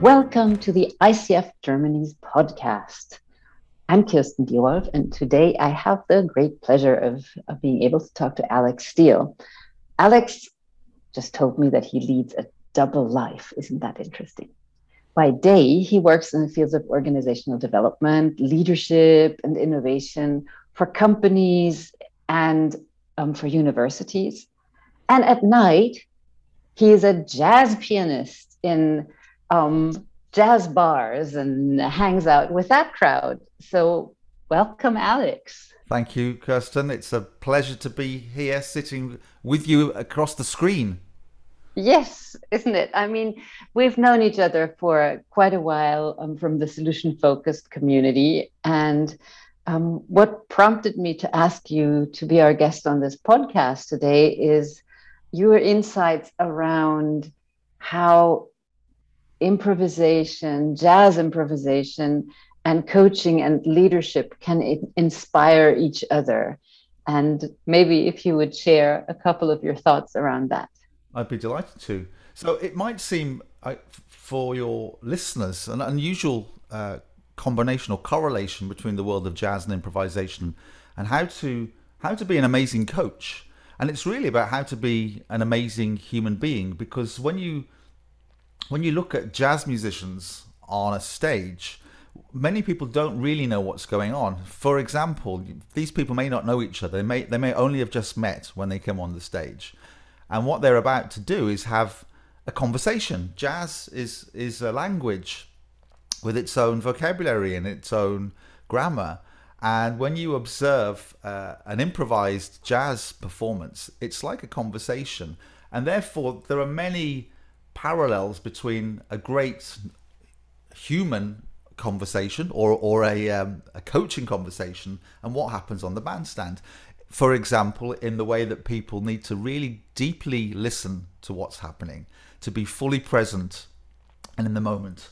Welcome to the ICF Germany's podcast. I'm Kirsten Dierolf, and today I have the great pleasure of, of being able to talk to Alex Steele. Alex just told me that he leads a double life. Isn't that interesting? By day, he works in the fields of organizational development, leadership, and innovation for companies and um, for universities. And at night, he is a jazz pianist in um, jazz bars and hangs out with that crowd. So, welcome, Alex. Thank you, Kirsten. It's a pleasure to be here sitting with you across the screen. Yes, isn't it? I mean, we've known each other for quite a while um, from the solution focused community. And um, what prompted me to ask you to be our guest on this podcast today is your insights around how improvisation, jazz improvisation, and coaching and leadership can inspire each other. And maybe if you would share a couple of your thoughts around that. I'd be delighted to. So it might seem uh, for your listeners an unusual uh, combination or correlation between the world of jazz and improvisation and how to how to be an amazing coach. And it's really about how to be an amazing human being because when you when you look at jazz musicians on a stage, many people don't really know what's going on. For example, these people may not know each other. They may they may only have just met when they come on the stage and what they're about to do is have a conversation. Jazz is is a language with its own vocabulary and its own grammar. And when you observe uh, an improvised jazz performance, it's like a conversation. And therefore, there are many parallels between a great human conversation or, or a, um, a coaching conversation and what happens on the bandstand for example, in the way that people need to really deeply listen to what's happening, to be fully present and in the moment,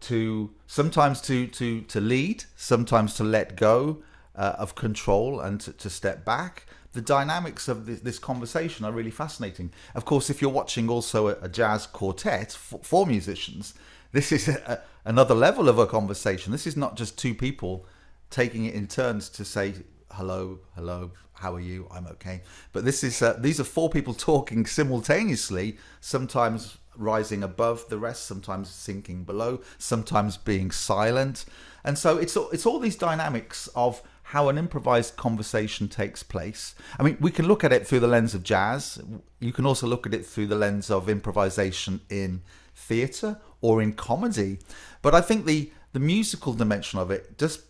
to sometimes to to to lead, sometimes to let go uh, of control and to, to, step back. The dynamics of this, this, conversation are really fascinating. Of course, if you're watching also a, a jazz quartet four, four, musicians, this is a, another level of a conversation. This is not just two people taking it in turns to say hello, hello, how are you? I'm okay. But this is uh, these are four people talking simultaneously, sometimes rising above the rest, sometimes sinking below, sometimes being silent. And so it's it's all these dynamics of how an improvised conversation takes place. I mean, we can look at it through the lens of jazz. You can also look at it through the lens of improvisation in theatre or in comedy. But I think the the musical dimension of it just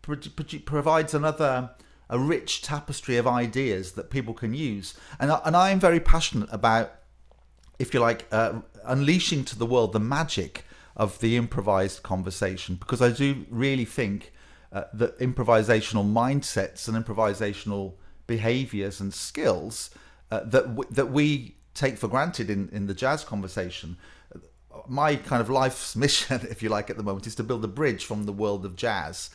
provides another a rich tapestry of ideas that people can use. And I, and I am very passionate about, if you like, uh, unleashing to the world the magic of the improvised conversation because I do really think uh, that improvisational mindsets and improvisational behaviors and skills uh, that w- that we take for granted in, in the jazz conversation. My kind of life's mission, if you like, at the moment is to build a bridge from the world of jazz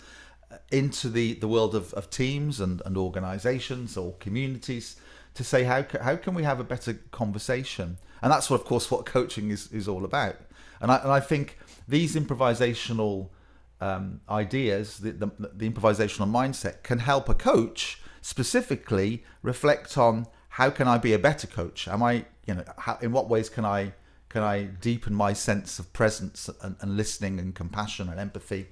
into the, the world of, of teams and, and organizations or communities to say how, how can we have a better conversation and that's what of course what coaching is, is all about and I, and I think these improvisational um, ideas the, the, the improvisational mindset can help a coach specifically reflect on how can I be a better coach am I you know how, in what ways can I can I deepen my sense of presence and, and listening and compassion and empathy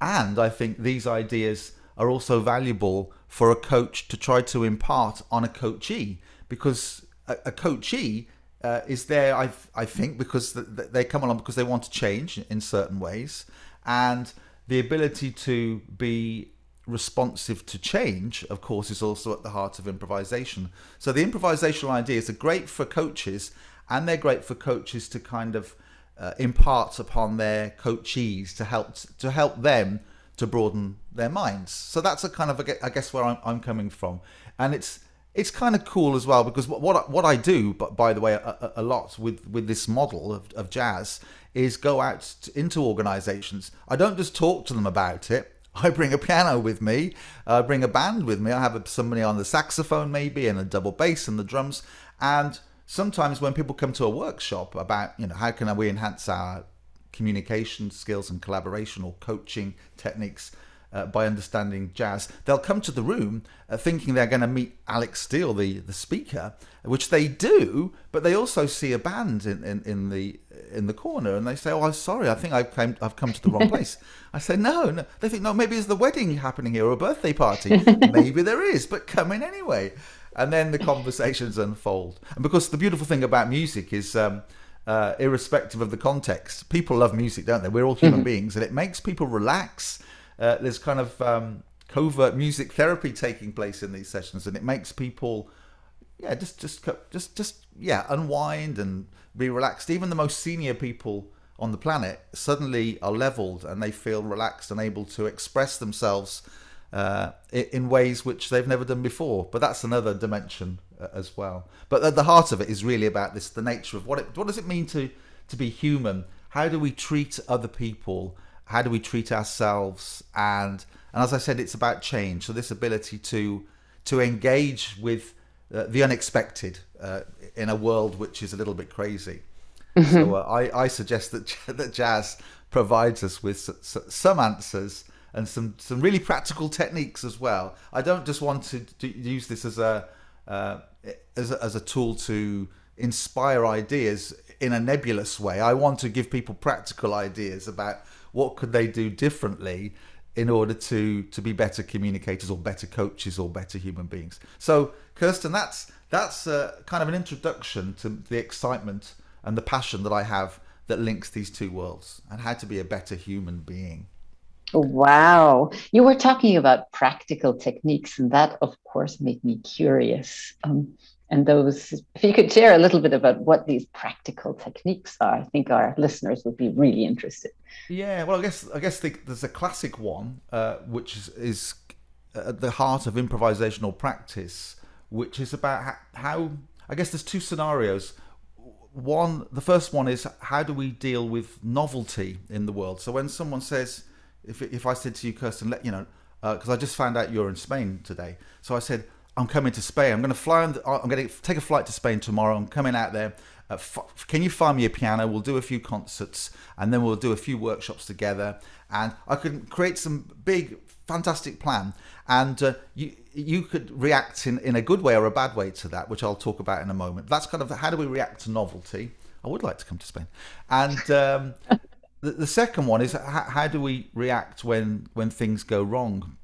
and I think these ideas are also valuable for a coach to try to impart on a coachee because a, a coachee uh, is there, I, I think, because they come along because they want to change in certain ways. And the ability to be responsive to change, of course, is also at the heart of improvisation. So the improvisational ideas are great for coaches and they're great for coaches to kind of uh, imparts upon their coachees to help to help them to broaden their minds. So that's a kind of I guess where I'm, I'm coming from, and it's it's kind of cool as well because what what, what I do, but by the way, a, a, lot with with this model of, of jazz is go out to, into organisations. I don't just talk to them about it. I bring a piano with me. I bring a band with me. I have somebody on the saxophone maybe and a double bass and the drums and sometimes when people come to a workshop about you know how can we enhance our communication skills and collaboration or coaching techniques uh, by understanding jazz. They'll come to the room uh, thinking they're going to meet Alex Steele, the, the speaker, which they do, but they also see a band in, in, in the in the corner and they say, "Oh, I'm sorry, I think I've come, I've come to the wrong place." I say, no, no. They think, "No, maybe it's the wedding happening here or a birthday party." maybe there is, but come in anyway. And then the conversations unfold. And because the beautiful thing about music is. Um, uh, irrespective of the context, people love music, don't they? We're all human mm-hmm. beings, and it makes people relax uh, there's kind of um, covert music therapy taking place in these sessions, and it makes people, yeah, just just just just yeah, unwind and be relaxed. Even the most senior people on the planet suddenly are leveled and they feel relaxed and able to express themselves uh, in ways which they've never done before. But that's another dimension uh, as well. But at the heart of it is really about this: the nature of what it, what does it mean to to be human? How do we treat other people? How do we treat ourselves? And and as i said it's about change. So this ability to to engage with uh, the unexpected uh, in a world which is a little bit crazy. Mm-hmm. so uh, I, I suggest that that jazz provides us with some answers and some some really practical techniques as well. I don't just want to, to use this as a uh, as a, as a tool to inspire ideas in a nebulous way. I want to give people practical ideas about what could they do differently in order to to be better communicators or better coaches or better human beings. So, Kirsten, that's that's uh, kind of an introduction to the excitement and the passion that I have that links these two worlds and how to be a better human being. Wow. You were talking about practical techniques, and that, of course, made me curious. Um, and those, if you could share a little bit about what these practical techniques are, I think our listeners would be really interested. Yeah, well, I guess I guess the, there's a classic one uh, which is, is, at the heart of improvisational practice, which is about how, how I guess there's two scenarios. One, the first one is how do we deal with novelty in the world? So when someone says, if if I said to you, Kirsten, let you know, because uh, I just found out you're in Spain today, so I said I'm coming to Spain. I'm going to fly. The, I'm going to take a flight to Spain tomorrow. I'm coming out there. Uh, can you find me a piano? We'll do a few concerts and then we'll do a few workshops together. And I could create some big, fantastic plan. And uh, you you could react in, in a good way or a bad way to that, which I'll talk about in a moment. That's kind of how do we react to novelty? I would like to come to Spain. And um, the, the, second one is how, how do we react when when things go wrong?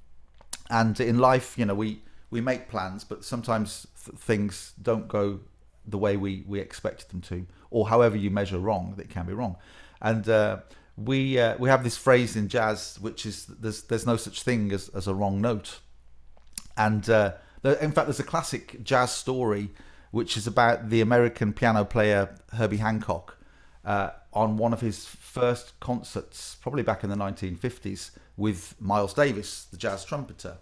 And in life, you know, we we make plans, but sometimes th- things don't go the way we, we expected them to, or however you measure wrong, that can be wrong. And uh, we uh, we have this phrase in jazz, which is there's there's no such thing as, as a wrong note. And uh, in fact, there's a classic jazz story which is about the American piano player Herbie Hancock uh, on one of his first concerts, probably back in the 1950s, with Miles Davis, the jazz trumpeter.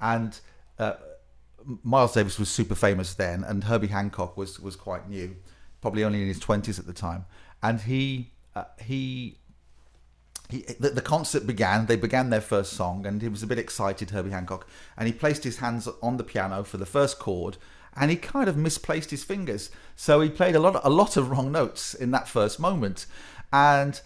And uh, Miles Davis was super famous then, and Herbie Hancock was was quite new, probably only in his twenties at the time. And he uh, he he the, the, concert began. They began their first song, and he was a bit excited, Herbie Hancock, and he placed his hands on the piano for the first chord, and he kind of misplaced his fingers, so he played a lot a lot of wrong notes in that first moment. And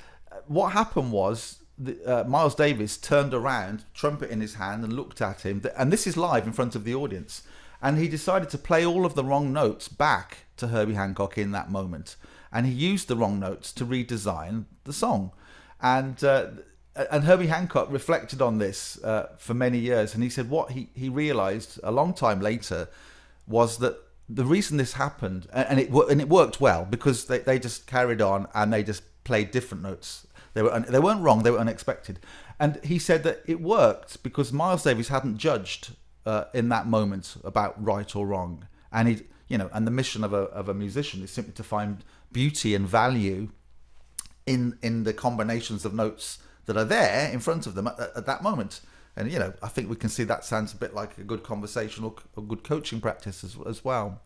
what happened was the, uh, Miles Davis turned around, trumpet in his hand, and looked at him. And this is live in front of the audience. And he decided to play all of the wrong notes back to Herbie Hancock in that moment. And he used the wrong notes to redesign the song. And uh, and Herbie Hancock reflected on this uh, for many years. And he said what he, he realized a long time later was that the reason this happened, and it and it worked well because they, they just carried on and they just played different notes they were they weren't wrong. They were unexpected, and he said that it worked because Miles Davis hadn't judged uh, in that moment about right or wrong, and he you know, and the mission of a of a musician is simply to find beauty and value in in the combinations of notes that are there in front of them at, at that moment. And you know, I think we can see that sounds a bit like a good conversational, a good coaching practice as, as well.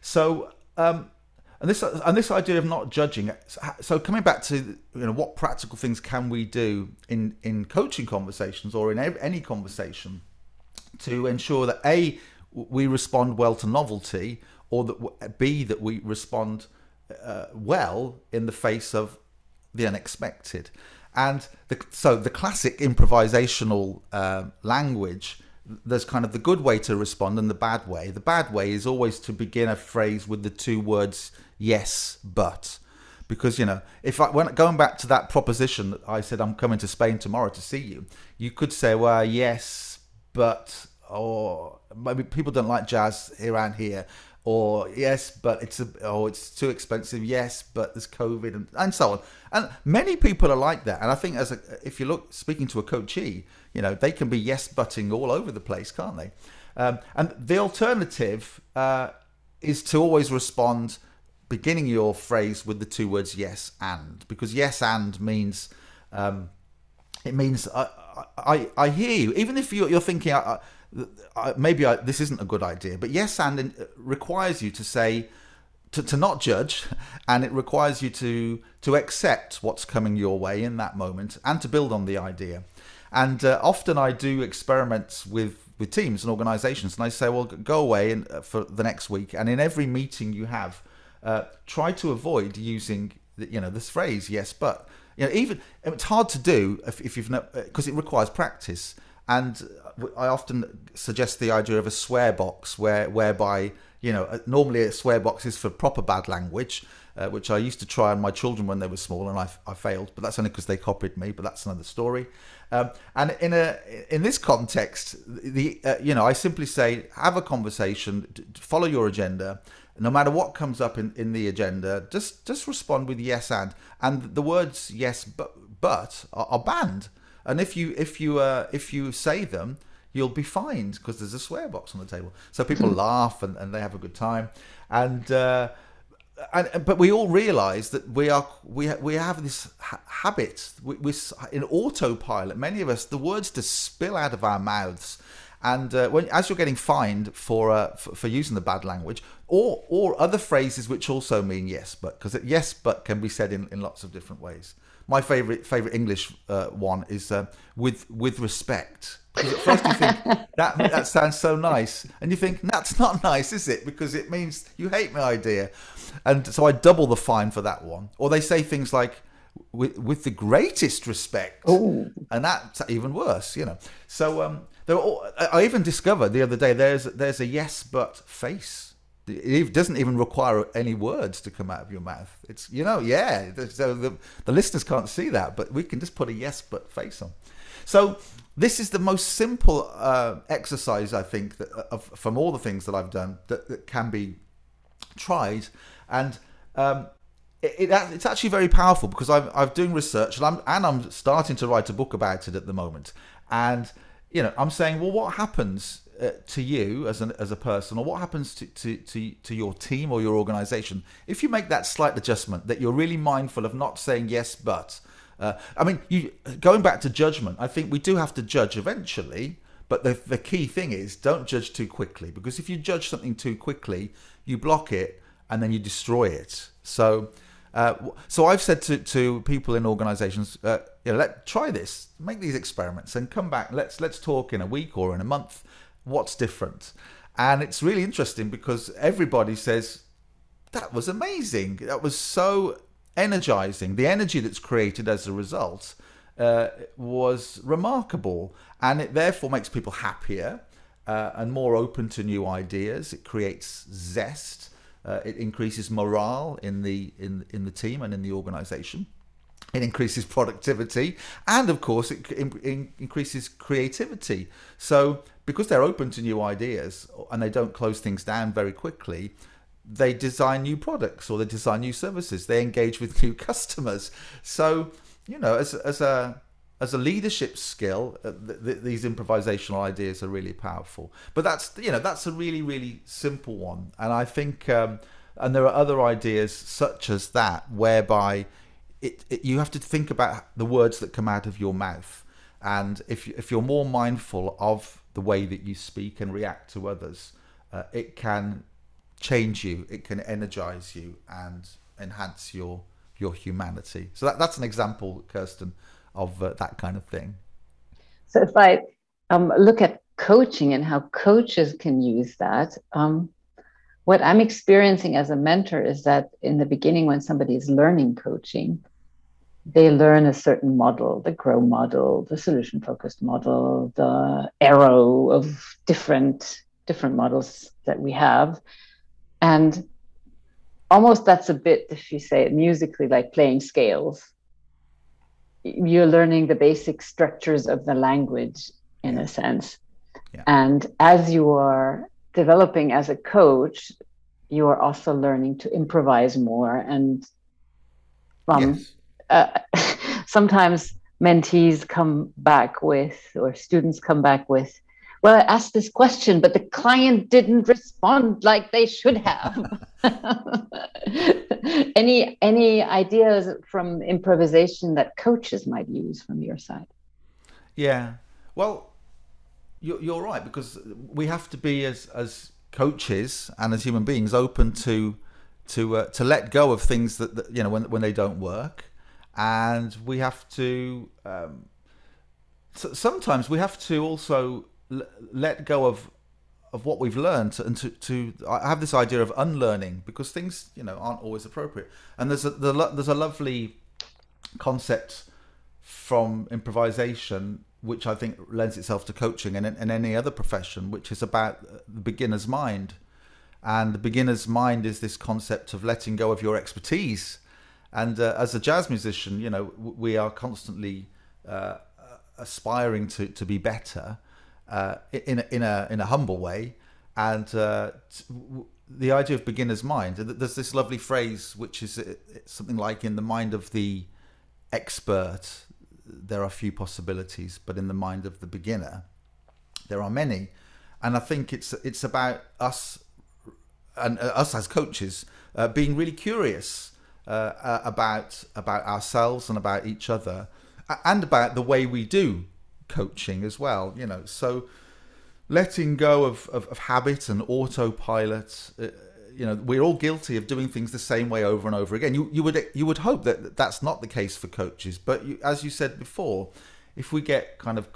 So um, and this and this idea of not judging so coming back to you know what practical things can we do in in coaching conversations or in any conversation to ensure that a we respond well to novelty or that b that we respond uh, well in the face of the unexpected. And the, so the classic improvisational uh, language, there's kind of the good way to respond and the bad way. The bad way is always to begin a phrase with the two words yes, but. Because, you know, if I, when going back to that proposition that I said, I'm coming to Spain tomorrow to see you, you could say, well, yes, but, or maybe people don't like jazz around here or yes, but it's a, oh, it's too expensive. Yes, but there's COVID and, and so on. And many people are like that. And I think as a, if you look speaking to a coachee, you know, they can be yes butting all over the place, can't they? Um, and the alternative uh, is to always respond, beginning your phrase with the two words yes and, because yes and means um, it means I, I I hear you, even if you're, you're thinking. I, maybe I, this isn't a good idea, but yes, and requires you to say, to, to not judge, and it requires you to to accept what's coming your way in that moment and to build on the idea. And uh, often I do experiments with with teams and organizations, and I say, well, go away and uh, for the next week, and in every meeting you have, uh, try to avoid using you know this phrase yes, but you know even it's hard to do if, if you've because it requires practice and I often suggest the idea of a swear box, where whereby you know normally a swear box is for proper bad language, uh, which I used to try on my children when they were small, and I, I failed, but that's only because they copied me. But that's another story. Um, and in a in this context, the uh, you know I simply say have a conversation, follow your agenda. No matter what comes up in, in the agenda, just just respond with yes and and the words yes but but are, are banned. And if you if you uh, if you say them, you'll be fined because there's a swear box on the table. So people laugh and, and they have a good time. And uh, and but we all realise that we are we we have this ha- habit. We, we're in autopilot. Many of us, the words just spill out of our mouths. And uh, when, as you're getting fined for, uh, for, for using the bad language, or or other phrases which also mean yes, but because yes, but can be said in, in lots of different ways my favorite favorite English uh, one is uh, with with respect. Because at first you think that that sounds so nice, and you think that's not nice, is it? Because it means you hate my idea, and so I double the fine for that one. Or they say things like with with the greatest respect, Ooh. and that's even worse, you know. So um, there all, I even discovered the other day there's there's a yes but face it doesn't even require any words to come out of your mouth. It's you know, yeah. So the the listeners can't see that, but we can just put a yes but face on. So this is the most simple uh, exercise I think that, of, from all the things that I've done that, that can be tried, and um, it, it, it's actually very powerful because I'm I'm doing research and I'm and I'm starting to write a book about it at the moment, and you know I'm saying, well, what happens uh, to you as an as a person, or what happens to, to, to, to your team or your organization if you make that slight adjustment that you're really mindful of not saying yes but. Uh, I mean, you going back to judgment. I think we do have to judge eventually, but the the key thing is don't judge too quickly because if you judge something too quickly, you block it and then you destroy it. So. Uh, so I've said to, to people in organisations, uh, you know, let try this, make these experiments, and come back. Let's let's talk in a week or in a month, what's different? And it's really interesting because everybody says, that was amazing. That was so energizing. The energy that's created as a result uh, was remarkable. And it therefore makes people happier uh, and more open to new ideas. It creates zest. Uh, it increases morale in the in in the team and in the organization. It increases productivity, and of course, it in, in, increases creativity. So because they're open to new ideas and they don't close things down very quickly, they design new products or they design new services. They engage with new customers. So, you know, as, as a as a leadership skill, uh, th- th- these improvisational ideas are really powerful. But that's you know that's a really really simple one, and I think um, and there are other ideas such as that whereby it, it you have to think about the words that come out of your mouth, and if if you're more mindful of the way that you speak and react to others, uh, it can change you, it can energize you and enhance your your humanity. So that, that's an example, Kirsten, of uh, that kind of thing. So if I um, look at coaching and how coaches can use that, um, what I'm experiencing as a mentor is that in the beginning, when somebody is learning coaching, they learn a certain model, the GROW model, the solution focused model, the arrow of different different models that we have. And almost that's a bit, if you say it musically, like playing scales. You're learning the basic structures of the language in a sense. Yeah. And as you are developing as a coach, you are also learning to improvise more and um, yes uh, sometimes mentees come back with, or students come back with, well, I asked this question, but the client didn't respond like they should have. any any ideas from improvisation that coaches might use from your side? Yeah, well, you're, right because we have to be as as coaches and as human beings open to to uh, to let go of things that, that you know when when they don't work and we have to um, so sometimes we have to also let go of of what we've learned and to, to I have this idea of unlearning because things you know aren't always appropriate. And there's a the, there's a lovely concept from improvisation which I think lends itself to coaching and, and any other profession which is about the beginner's mind. And the beginner's mind is this concept of letting go of your expertise. And uh, as a jazz musician, you know, we are constantly uh, aspiring to, to be better uh, in a, in a in a humble way. And uh, the idea of beginner's mind. There's this lovely phrase which is uh, something like, "In the mind of the expert, there are few possibilities, but in the mind of the beginner, there are many." And I think it's it's about us and uh, us as coaches being really curious uh, uh, about about ourselves and about each other, and about the way we do coaching as well. You know, so letting go of, of, of habit and autopilot. Uh, you know, we're all guilty of doing things the same way over and over again. You you would you would hope that that's not the case for coaches, but you, as you said before, if we get kind of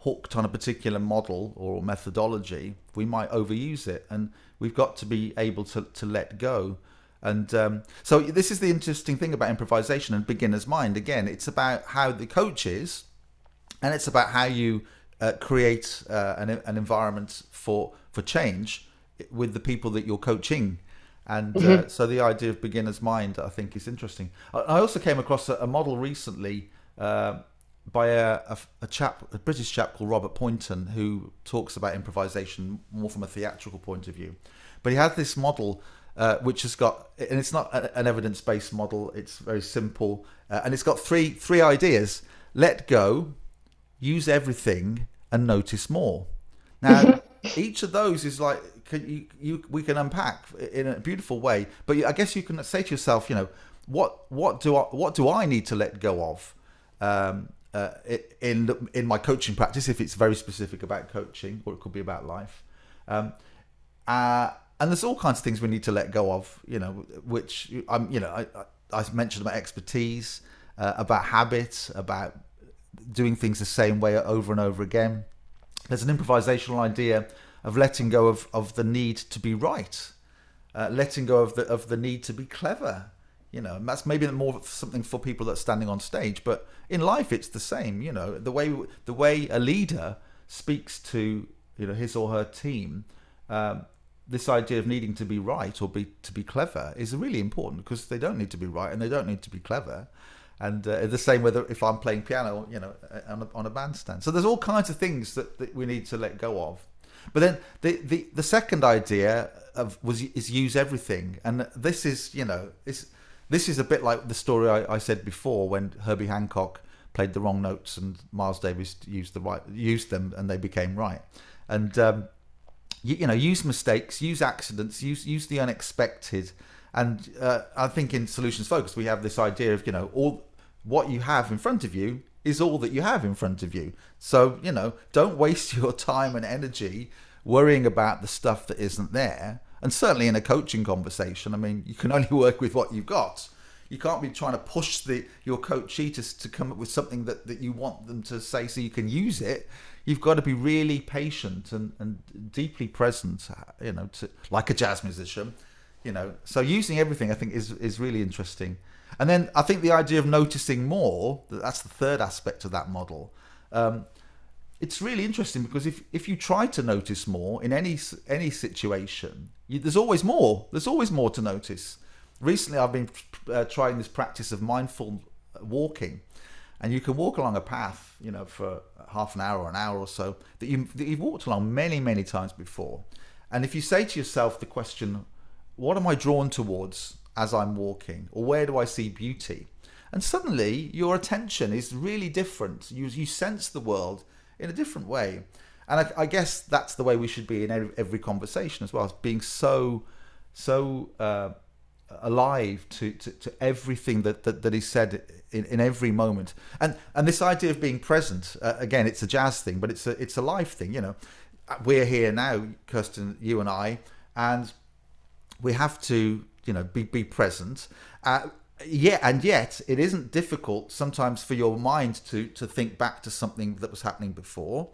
hooked on a particular model or methodology, we might overuse it, and we've got to be able to to let go. And um, so this is the interesting thing about improvisation and beginner's mind. Again, it's about how the coach is, and it's about how you uh, create uh, an, an environment for for change with the people that you're coaching. And uh, mm-hmm. so the idea of beginner's mind, I think, is interesting. I also came across a, a model recently uh, by a, a, a, chap, a British chap called Robert Poynton, who talks about improvisation more from a theatrical point of view. But he had this model uh, which has got and it's not an evidence based model. It's very simple, uh, and it's got three three ideas: let go, use everything, and notice more. Now, each of those is like can you, you we can unpack in a beautiful way. But I guess you can say to yourself, you know, what what do I what do I need to let go of? Um, uh, in in my coaching practice, if it's very specific about coaching, or it could be about life, um, uh, and there's all kinds of things we need to let go of, you know, which I'm, you know, I, I mentioned about expertise, uh, about habits, about doing things the same way over and over again. There's an improvisational idea of letting go of, of the need to be right, uh, letting go of the of the need to be clever. You know, that's maybe more something for people that are standing on stage, but in life it's the same. You know, the way the way a leader speaks to you know his or her team. Um, this idea of needing to be right or be to be clever is really important because they don't need to be right and they don't need to be clever and uh, the same whether if i'm playing piano you know uh, on a, on a bandstand. So there's all kinds of things that, that we need to let go of. But then the, the, the second idea of was is use everything. And this is you know this this is a bit like the story I, I said before when herbie hancock played the wrong notes and miles davis used the right used them and they became right. And um, you, you know use mistakes use accidents use use the unexpected and uh, i think in solutions focus we have this idea of you know all what you have in front of you is all that you have in front of you. So you know don't waste your time and energy worrying about the stuff that isn't there. And certainly in a coaching conversation i mean you can only work with what you've got. You can't be trying to push the your coachee to, to come up with something that, that you want them to say so you can use it. You've got to be really patient and, and deeply present, you know, to, like a jazz musician, you know. So using everything, I think, is is really interesting. And then I think the idea of noticing more, that's the third aspect of that model. Um, it's really interesting because if, if you try to notice more in any any situation, you, there's always more. There's always more to notice. Recently, I've been uh, trying this practice of mindful walking, and you can walk along a path, you know, for half an hour or an hour or so that you that you've walked along many many times before. And if you say to yourself the question, "What am I drawn towards as I'm walking?" or "Where do I see beauty?" and suddenly your attention is really different. You you sense the world in a different way. And I, I guess that's the way we should be in every, every conversation as well, as being so so uh, alive to, to, to, everything that, that, that is said in, in every moment. And and this idea of being present, uh, again, it's a jazz thing, but it's a it's a life thing. You know, we're here now, Kirsten, you and I, and we have to you know be be present. Uh, yeah, and yet it isn't difficult sometimes for your mind to to think back to something that was happening before,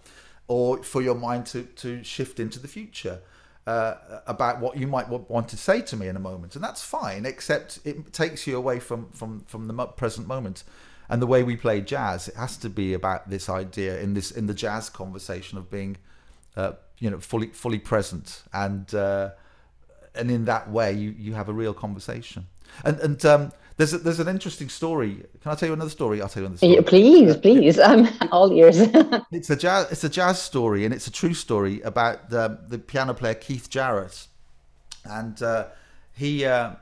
or for your mind to to shift into the future. Uh, about what you might want to say to me in a moment, and that's fine. Except it takes you away from from from the present moment, and the way we play jazz, it has to be about this idea in this in the jazz conversation of being, uh, you know, fully fully present, and uh, and in that way you you have a real conversation. And and um, there's a, there's an interesting story. Can I tell you another story? I'll tell you another story. Please, please. I'm all ears. it's a jazz it's a jazz story, and it's a true story about the the piano player Keith Jarrett, and uh, he. Uh,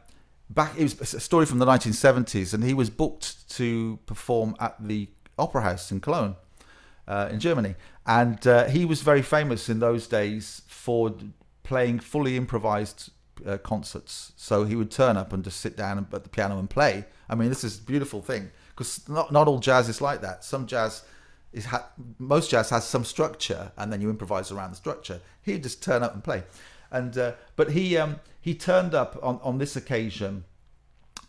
back it was a story from the 1970s and he was booked to perform at the opera house in cologne uh, in germany and uh, he was very famous in those days for playing fully improvised uh, concerts. So he would turn up and just sit down at the piano and play. I mean, this is a beautiful thing because not not all jazz is like that. Some jazz is ha- most jazz has some structure, and then you improvise around the structure. He'd just turn up and play, and uh, but he um, he turned up on on this occasion.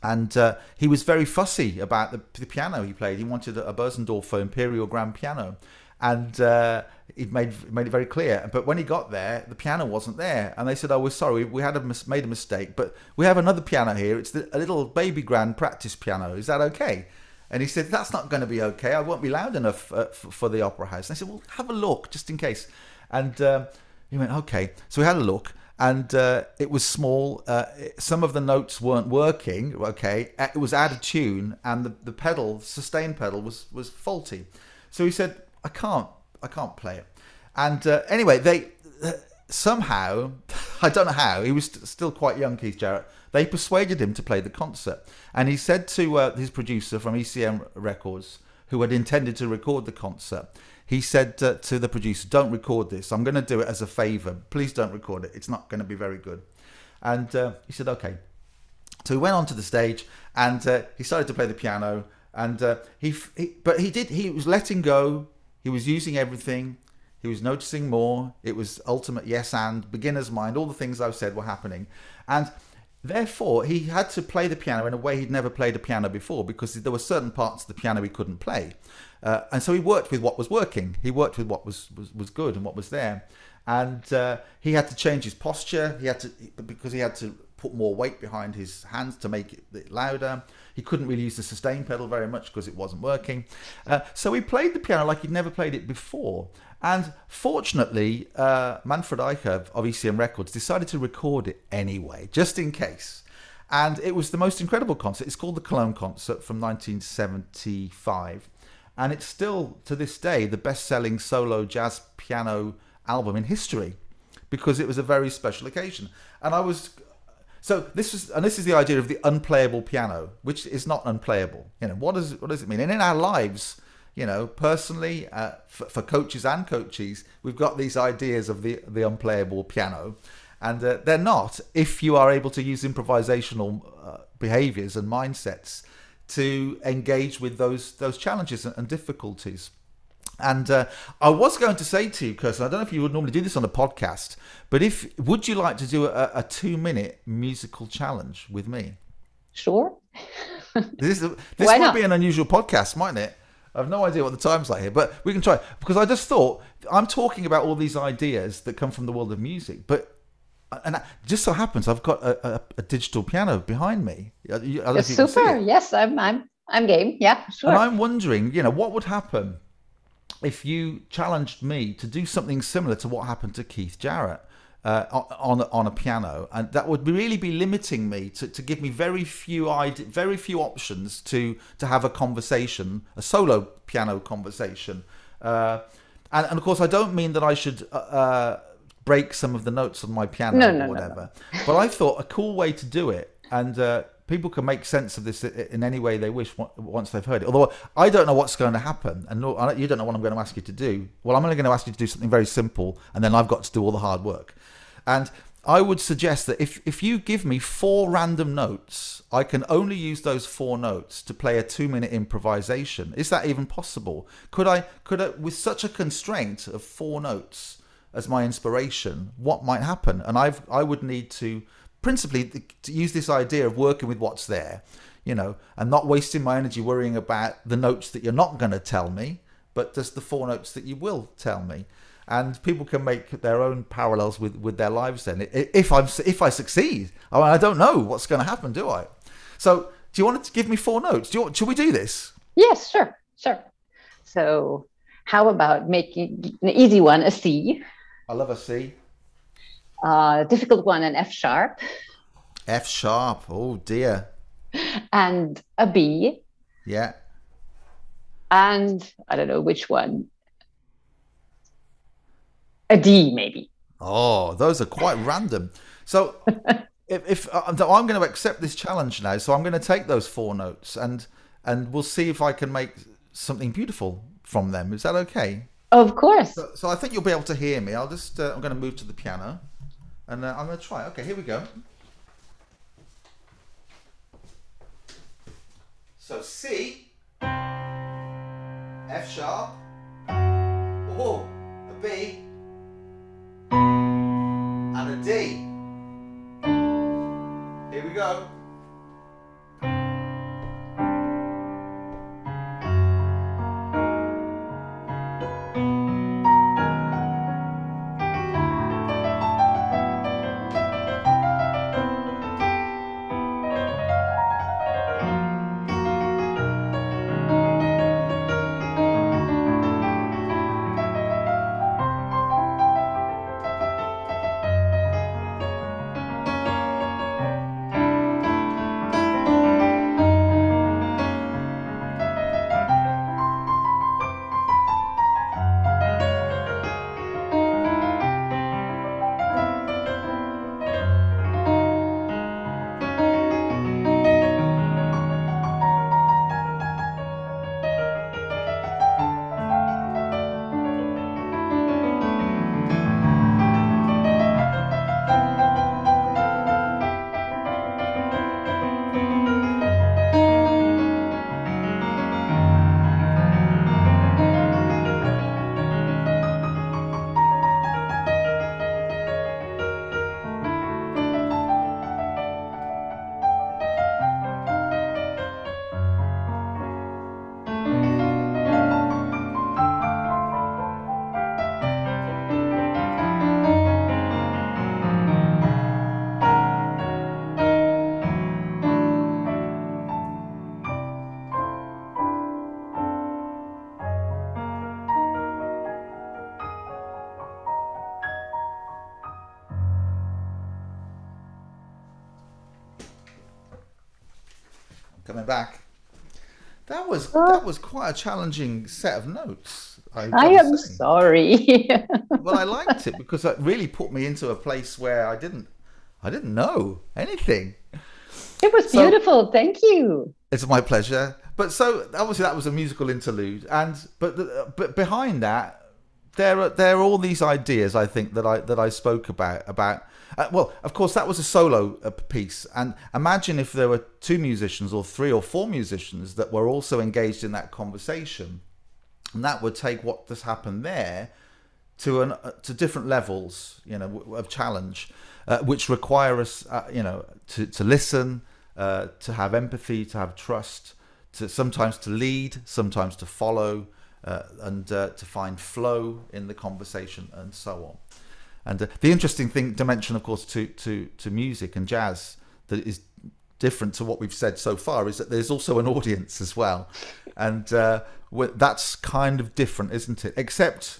And uh, he was very fussy about the, the, piano he played. He wanted a, Bösendorfer Imperial Grand Piano, and uh, he made made it very clear. But when he got there, the piano wasn't there, and they said, "Oh, we're sorry, we had a mis- made a mistake, but we have another piano here. It's the, a little baby grand practice piano. Is that okay?" And he said, "That's not going to be okay. I won't be loud enough uh, f- for the opera house." And I said, "Well, have a look just in case." And um, he went, "Okay." So we had a look, and uh, it was small. Uh, some of the notes weren't working. Okay, it was out of tune, and the, the pedal, sustain pedal, was was faulty. So he said, I can't I can't play it. And uh, anyway, they somehow I don't know how he was st- still quite young, Keith Jarrett. They persuaded him to play the concert, and he said to uh, his producer from ECM Records, who had intended to record the concert, he said uh, to the producer, "Don't record this. I'm going to do it as a favour. Please don't record it. It's not going to be very good." And uh, he said, "Okay." So he went onto the stage and uh, he started to play the piano. And he, he, but he did. He was letting go he was using everything. He was noticing more. It was ultimate yes and beginner's mind. All the things I've said were happening, and therefore he had to play the piano in a way he'd never played a piano before because there were certain parts of the piano he couldn't play, uh, and so he worked with what was working. He worked with what was was, was good and what was there, and uh, he had to change his posture. He had to because he had to put more weight behind his hands to make it louder. He couldn't really use the sustain pedal very much because it wasn't working. Uh, so he played the piano like he'd never played it before. And fortunately, uh, Manfred Eicher of ECM Records decided to record it anyway, just in case. And it was the most incredible concert. It's called the Cologne Concert from 1975. And it's still, to this day, the best selling solo jazz piano album in history because it was a very special occasion. And I was so this is, and this is the idea of the unplayable piano, which is not unplayable. You know, what does what does it mean? And in our lives, you know, personally, uh, for, for, coaches and coaches, we've got these ideas of the the unplayable piano, and uh, they're not if you are able to use improvisational uh, behaviors and mindsets to engage with those those challenges and, difficulties. And uh, I was going to say to you, Kirsten, I don't know if you would normally do this on a podcast, but if would you like to do a, a two-minute musical challenge with me? Sure. this is, this might not? be an unusual podcast, mightn't it? I have no idea what the time's like here, but we can try because I just thought I'm talking about all these ideas that come from the world of music, but and that just so happens I've got a, a, a digital piano behind me. super. Yes, I'm. I'm. I'm game. Yeah, sure. And I'm wondering, you know, what would happen if you challenged me to do something similar to what happened to Keith Jarrett uh, on on a piano, and that would really be limiting me to, to give me very few ide- very few options to to have a conversation, a solo piano conversation. Uh, and, and of course, I don't mean that I should uh, uh break some of the notes on my piano no, no, or whatever. No, but I thought a cool way to do it, and uh, people can make sense of this in any way they wish once they've heard it. Although I don't know what's going to happen, and you don't know what I'm going to ask you to do. Well, I'm only going to ask you to do something very simple, and then I've got to do all the hard work. And I would suggest that if, if you give me four random notes, I can only use those four notes to play a two minute improvisation. Is that even possible? Could I, could I, with such a constraint of four notes as my inspiration, what might happen? And I've, I would need to principally to use this idea of working with what's there, you know, and not wasting my energy worrying about the notes that you're not going to tell me, but just the four notes that you will tell me and people can make their own parallels with, with their lives. Then, if I'm if I succeed, I, mean, I don't know what's going to happen, do I? So, do you want to give me four notes? Do you, should we do this? Yes, sure, sure. So, how about making an easy one a C? I love a C. Uh, difficult one an F sharp. F sharp. Oh dear. And a B. Yeah. And I don't know which one a D maybe. Oh, those are quite random. So if, if uh, I'm going to accept this challenge now, so I'm going to take those four notes and and we'll see if I can make something beautiful from them. Is that okay? Of course. So, so I think you'll be able to hear me. I'll just uh, I'm going to move to the piano, and uh, I'm going to try. Okay, here we go. So C, F sharp, oh, a B, and a D. Here we go. Coming back. That was that was quite a challenging set of notes. I, I am say. sorry. well, I liked it because it really put me into a place where I didn't I didn't know anything. It was so, beautiful. Thank you. It's my pleasure. But so obviously that was a musical interlude, and but the, but behind that, there are there are all these ideas I think that I that I spoke about about uh, well, of course, that was a solo uh, piece. And imagine if there were two musicians or three or four musicians that were also engaged in that conversation. And that would take what has happened there to an uh, to different levels, you know, of challenge, uh, which require us, uh, you know, to to listen, uh, to have empathy, to have trust, to sometimes to lead, sometimes to follow, and to find flow in the conversation, and so on. And uh, the interesting thing dimension, of course, to to to music and jazz that is different to what we've said so far is that there's also an audience as well, and uh, that's kind of different, isn't it? Except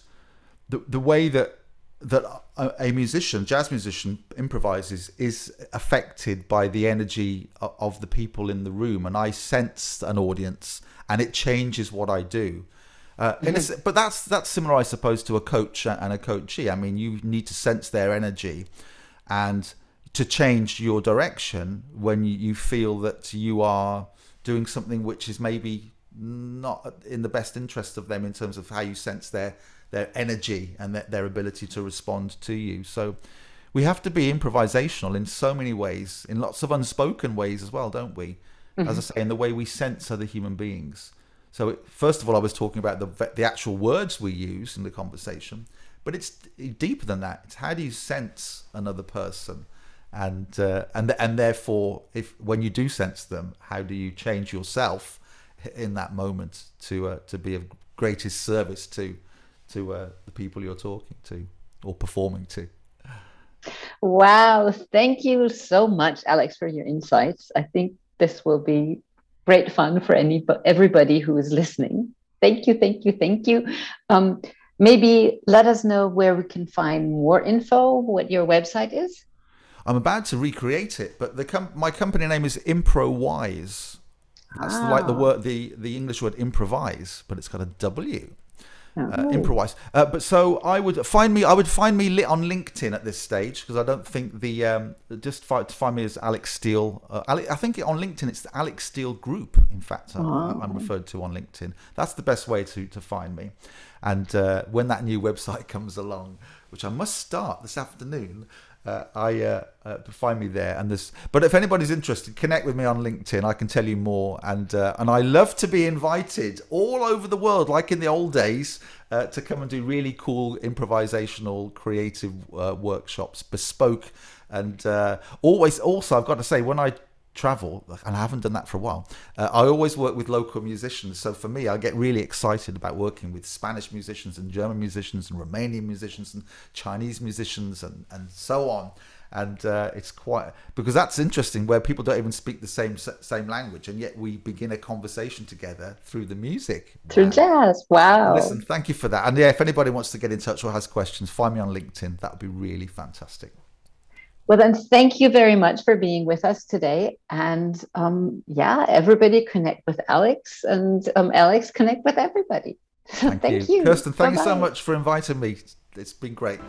the the way that that a, musician, jazz musician, improvises is affected by the energy of the people in the room, and I sense an audience, and it changes what I do. Uh, but that's that's similar, I suppose, to a coach and a coachee. I mean, you need to sense their energy, and to change your direction when you feel that you are doing something which is maybe not in the best interest of them in terms of how you sense their their energy and their, their ability to respond to you. So we have to be improvisational in so many ways, in lots of unspoken ways as well, don't we? Mm-hmm. As I say, in the way we sense other human beings. So first of all, I was talking about the the actual words we use in the conversation, but it's deeper than that. It's how do you sense another person, and uh, and and therefore, if when you do sense them, how do you change yourself in that moment to uh, to be of greatest service to to uh, the people you're talking to or performing to. Wow, thank you so much, Alex, for your insights. I think this will be great fun for any everybody who is listening. Thank you, thank you, thank you. Um, maybe let us know where we can find more info, what your website is. I'm about to recreate it, but the com- my company name is Improvise. That's ah. like the word, the the English word improvise, but it's got a W uh, improvise. Uh, but so I would find me. I would find me lit on LinkedIn at this stage because I don't think the um, just find, find me as Alex Steele. Uh, I think on LinkedIn it's the Alex Steele Group. In fact, I'm, oh. I'm, referred to on LinkedIn. That's the best way to to find me. And uh, when that new website comes along, which I must start this afternoon, uh, I uh, uh, find me there. And this, but if anybody's interested, connect with me on LinkedIn. I can tell you more. And uh, and I love to be invited all over the world, like in the old days, uh, to come and do really cool improvisational, creative uh, workshops, bespoke. And always, also, I've got to say, when I travel, and I haven't done that for a while. Uh, I always work with local musicians, so for me, I get really excited about working with Spanish musicians and German musicians and Romanian musicians and Chinese musicians and and so on. And uh, it's quite because that's interesting, where people don't even speak the same same language, and yet we begin a conversation together through the music, through wow. jazz. Wow! Listen, thank you for that. And yeah, if anybody wants to get in touch or has questions, find me on LinkedIn. That would be really fantastic. Well, then, thank you very much for being with us today. And um, yeah, everybody connect with Alex, and um, Alex connect with everybody. Thank, thank you. you. Kirsten, thank Bye-bye. you so much for inviting me. It's been great.